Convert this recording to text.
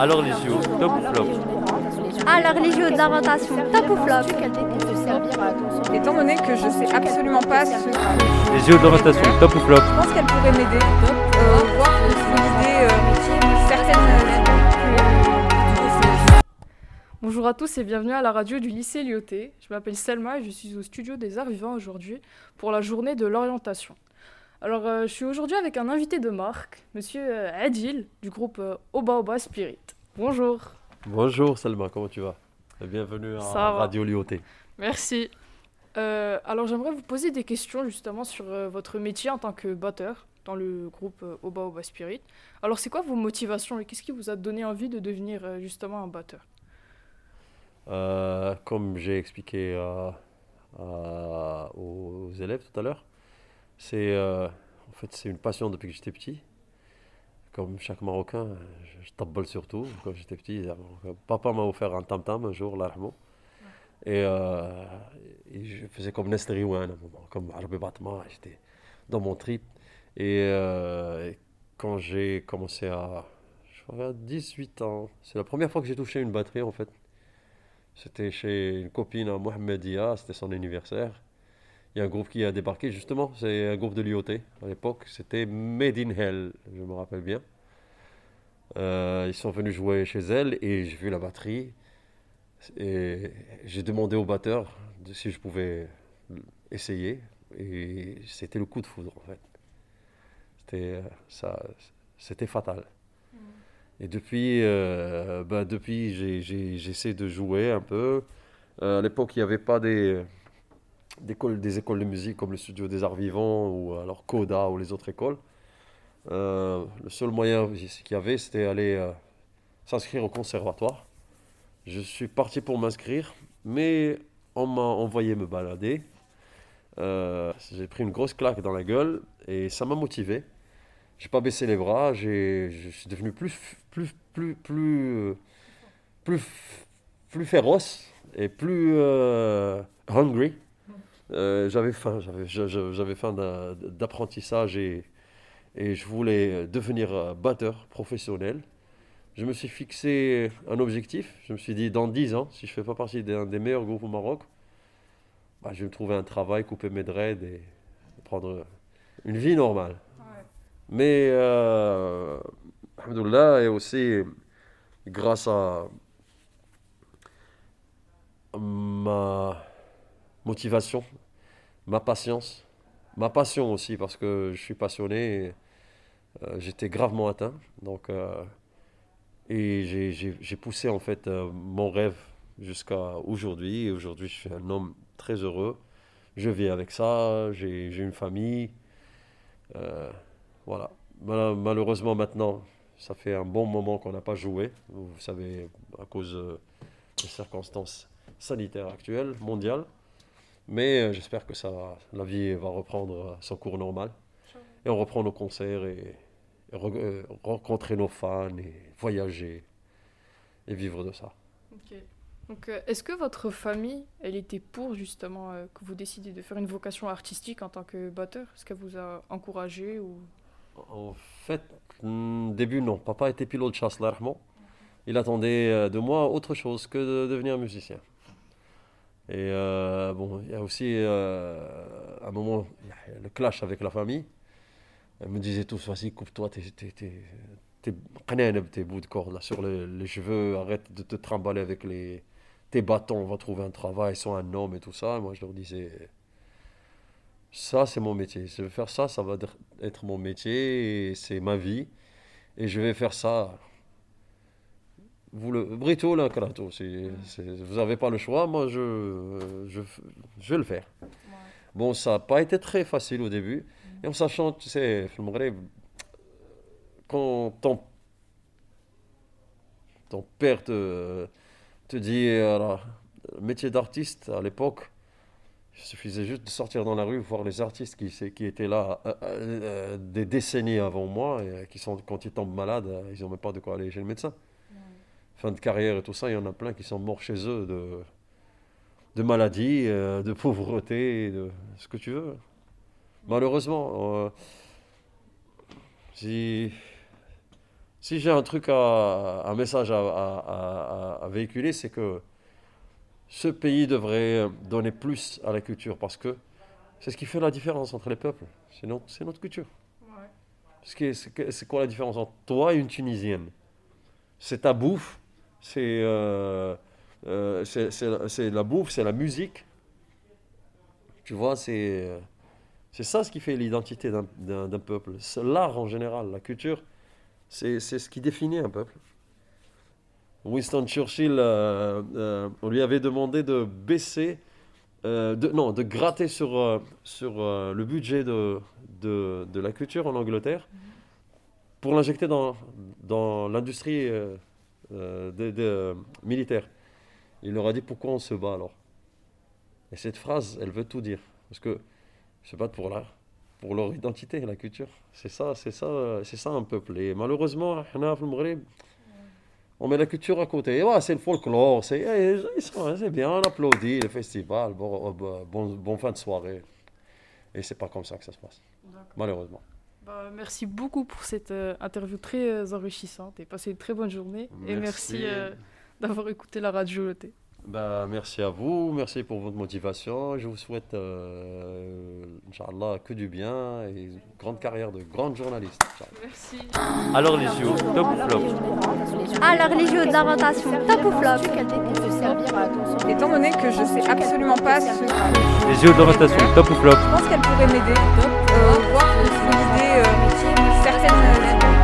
Alors les JO, top ou flop Alors les JO de l'orientation, top ou flop Étant donné que je sais absolument pas ce que Les JO de l'orientation, top ou flop je pense qu'elle pourrait m'aider, euh, voir consolider euh, certaines Bonjour à tous et bienvenue à la radio du lycée Lyoté. Je m'appelle Selma et je suis au studio des Arts Vivants aujourd'hui pour la journée de l'orientation. Alors, euh, je suis aujourd'hui avec un invité de marque, monsieur euh, Adil, du groupe euh, Oba Oba Spirit. Bonjour. Bonjour Salma, comment tu vas? Bienvenue à Ça. Radio Lyoté. Merci. Euh, alors, j'aimerais vous poser des questions justement sur euh, votre métier en tant que batteur dans le groupe Oba Oba Spirit. Alors, c'est quoi vos motivations et qu'est-ce qui vous a donné envie de devenir justement un batteur? Comme j'ai expliqué aux élèves tout à l'heure, c'est euh, en fait c'est une passion depuis que j'étais petit. Comme chaque Marocain, je, je tape surtout quand j'étais petit. Papa m'a offert un tam-tam un jour, là, et, euh, et je faisais comme Nesteri à un moment, comme Arabi Batma, j'étais dans mon trip. Et, euh, et quand j'ai commencé à, je crois, à 18 ans, c'est la première fois que j'ai touché une batterie en fait. C'était chez une copine à Mohamedia, c'était son anniversaire. Il y a un groupe qui a débarqué, justement, c'est un groupe de l'IoT à l'époque. C'était Made in Hell, je me rappelle bien. Euh, ils sont venus jouer chez elle et j'ai vu la batterie. Et j'ai demandé au batteur si je pouvais essayer. Et c'était le coup de foudre, en fait. C'était, euh, ça, c'était fatal. Et depuis, euh, bah, depuis j'essaie de jouer un peu. Euh, à l'époque, il n'y avait pas des, des, écoles, de musique comme le Studio des Arts Vivants ou alors Coda ou les autres écoles. Euh, le seul moyen qu'il y avait, c'était aller euh, s'inscrire au conservatoire. Je suis parti pour m'inscrire, mais on m'a envoyé me balader. Euh, j'ai pris une grosse claque dans la gueule et ça m'a motivé. J'ai pas baissé les bras, je suis devenu plus, plus, plus, plus, plus, plus féroce et plus hungry. Euh, j'avais faim, j'avais, faim d'a- d'apprentissage et, et je voulais devenir euh, batteur professionnel. Je me suis fixé un objectif. Je me suis dit, dans 10 ans, si je ne fais pas partie d'un des meilleurs groupes au Maroc, bah, je vais me trouver un travail, couper mes dreads et prendre une vie normale. Mais, euh, alhamdoulilah, et aussi grâce à ma motivation, ma patience, ma passion aussi, parce que je suis passionné, euh, j'étais gravement atteint. Donc, euh, et j'ai- poussé en fait euh, mon rêve jusqu'à aujourd'hui. Et aujourd'hui, je suis un homme très heureux. Je vis avec ça, j'ai une famille. Voilà. Mal- Malheureusement, maintenant, ça fait un bon moment qu'on n'a pas joué. Vous savez, à cause des circonstances sanitaires actuelles, mondiales. Mais euh, j'espère que ça, la vie va reprendre son cours normal. Et on reprend nos concerts et, et re- euh, rencontrer nos fans et voyager et vivre de ça. Donc, euh, est-ce que votre famille, elle était pour justement euh, que vous décidiez de faire une vocation artistique en tant que batteur? Est-ce qu'elle vous a encouragé ou? En fait, hmm, début, non. Papa était pilote de chasse, yarhamou. Il attendait de moi autre chose que de devenir musicien. Et euh, bon, il y a aussi euh, un moment, le clash avec la famille. Elle me disait tous, vas-y, coupe-toi tes, tes, bouts de corde là, sur les, les cheveux, arrête de te trimballer avec les, tes bâtons, on va trouver un travail, sois un homme et tout ça. Moi, je leur disais, ça, c'est mon métier. Je vais faire ça, ça va être- mon métier, c'est ma vie. Et je vais faire ça. Vous le brito là, c'est- vous n'avez pas le choix, moi je, je, je vais le faire. Bon, ça n'a pas été très facile au début. Et en sachant, tu sais, Maghreb, quand ton, ton père te, te dit, alors, le métier d'artiste à l'époque, il suffisait juste de sortir dans la rue, voir les artistes qui, qui étaient là euh, euh, euh, des décennies avant moi, et euh, qui sont, quand ils tombent malades, euh, ils n'ont même pas de quoi aller chez le médecin. Fin de carrière et tout ça, il y en a plein qui sont morts chez eux de, de maladie, euh, de pauvreté, de ce que tu veux. Malheureusement, euh, si Si j'ai un truc, à, un message à, à- à- à véhiculer, c'est que ce pays devrait donner plus à la culture parce que c'est ce qui fait la différence entre les peuples. C'est notre, c'est notre culture. C'est quoi la différence entre toi et une Tunisienne? C'est ta bouffe, c'est euh, euh, c'est- la- bouffe, c'est la musique. Tu vois, c'est ça ce qui fait l'identité d'un- peuple. L'art en général, la culture, c'est ce qui définit un peuple. Winston Churchill, euh, on lui avait demandé de baisser, non, de gratter sur, sur le budget de, de, de la culture en Angleterre pour l'injecter dans, dans l'industrie euh, de, euh, militaires. Il leur a dit pourquoi on se bat alors? Et cette phrase, elle veut tout dire. Parce que se battent pour pour leur identité, la culture. C'est ça, c'est ça, c'est ça un peuple. Et malheureusement, on met la culture à côté. Ouais, c'est le folklore, c'est, eh, hein, c'est bien, on applaudit les festivals, bon, euh, bon, bon fin de soirée. Et c'est pas comme ça que ça se passe, malheureusement. Bah, merci beaucoup pour cette euh, interview très euh, enrichissante et passez une très bonne journée. Et merci euh, d'avoir écouté la radio. Bah, merci à vous, merci pour votre motivation. Je vous souhaite, euh, Inch'Allah, que du bien et une grande carrière de grande journaliste. Merci. Alors les JO, top ou flop Alors les JO de l'inventation, top ou flop Étant donné que je sais absolument pas ce que Les JO de l'orientation, top ou flop je pense qu'elle pourrait m'aider, euh, voir l'idée euh, certaines